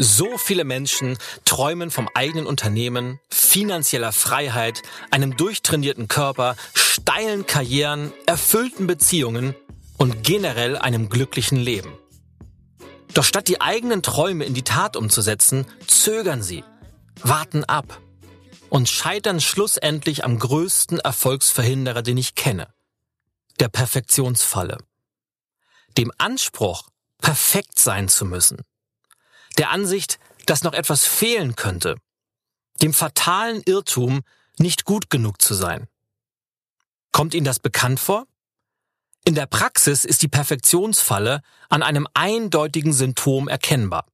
So viele Menschen träumen vom eigenen Unternehmen, finanzieller Freiheit, einem durchtrainierten Körper, steilen Karrieren, erfüllten Beziehungen und generell einem glücklichen Leben. Doch statt die eigenen Träume in die Tat umzusetzen, zögern sie, warten ab und scheitern schlussendlich am größten Erfolgsverhinderer, den ich kenne, der Perfektionsfalle. Dem Anspruch, perfekt sein zu müssen der Ansicht, dass noch etwas fehlen könnte, dem fatalen Irrtum, nicht gut genug zu sein. Kommt Ihnen das bekannt vor? In der Praxis ist die Perfektionsfalle an einem eindeutigen Symptom erkennbar.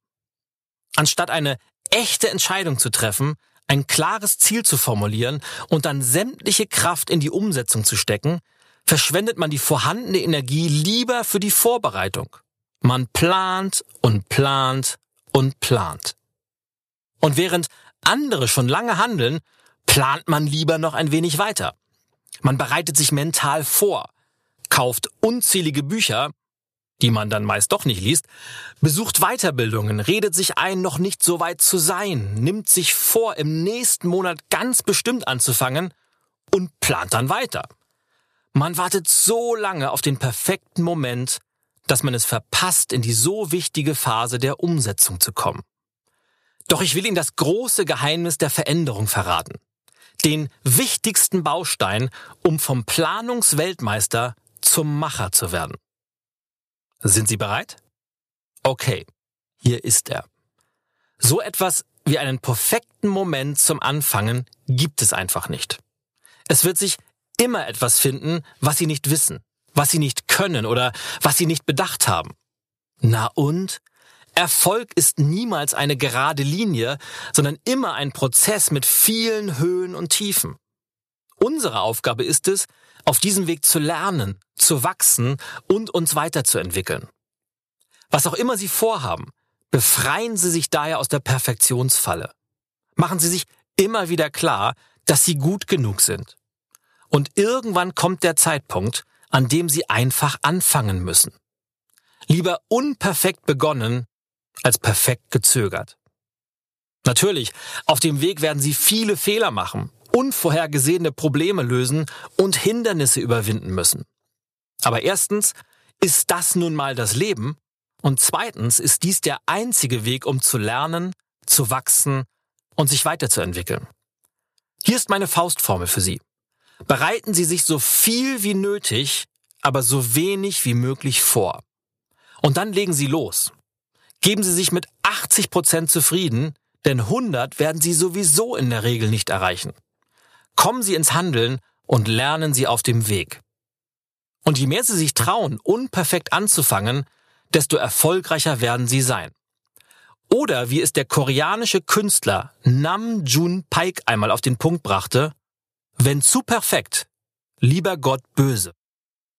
Anstatt eine echte Entscheidung zu treffen, ein klares Ziel zu formulieren und dann sämtliche Kraft in die Umsetzung zu stecken, verschwendet man die vorhandene Energie lieber für die Vorbereitung. Man plant und plant und plant. Und während andere schon lange handeln, plant man lieber noch ein wenig weiter. Man bereitet sich mental vor, kauft unzählige Bücher, die man dann meist doch nicht liest, besucht Weiterbildungen, redet sich ein, noch nicht so weit zu sein, nimmt sich vor, im nächsten Monat ganz bestimmt anzufangen und plant dann weiter. Man wartet so lange auf den perfekten Moment, dass man es verpasst, in die so wichtige Phase der Umsetzung zu kommen. Doch ich will Ihnen das große Geheimnis der Veränderung verraten. Den wichtigsten Baustein, um vom Planungsweltmeister zum Macher zu werden. Sind Sie bereit? Okay, hier ist er. So etwas wie einen perfekten Moment zum Anfangen gibt es einfach nicht. Es wird sich immer etwas finden, was Sie nicht wissen, was sie nicht können oder was sie nicht bedacht haben. Na und? Erfolg ist niemals eine gerade Linie, sondern immer ein Prozess mit vielen Höhen und Tiefen. Unsere Aufgabe ist es, auf diesem Weg zu lernen, zu wachsen und uns weiterzuentwickeln. Was auch immer Sie vorhaben, befreien Sie sich daher aus der Perfektionsfalle. Machen Sie sich immer wieder klar, dass Sie gut genug sind. Und irgendwann kommt der Zeitpunkt, an dem sie einfach anfangen müssen. Lieber unperfekt begonnen als perfekt gezögert. Natürlich, auf dem Weg werden sie viele Fehler machen, unvorhergesehene Probleme lösen und Hindernisse überwinden müssen. Aber erstens ist das nun mal das Leben und zweitens ist dies der einzige Weg, um zu lernen, zu wachsen und sich weiterzuentwickeln. Hier ist meine Faustformel für Sie. Bereiten Sie sich so viel wie nötig, aber so wenig wie möglich vor. Und dann legen Sie los. Geben Sie sich mit 80 Prozent zufrieden, denn 100 werden Sie sowieso in der Regel nicht erreichen. Kommen Sie ins Handeln und lernen Sie auf dem Weg. Und je mehr Sie sich trauen, unperfekt anzufangen, desto erfolgreicher werden Sie sein. Oder wie es der koreanische Künstler Nam Jun Paik einmal auf den Punkt brachte, wenn zu perfekt, lieber Gott böse.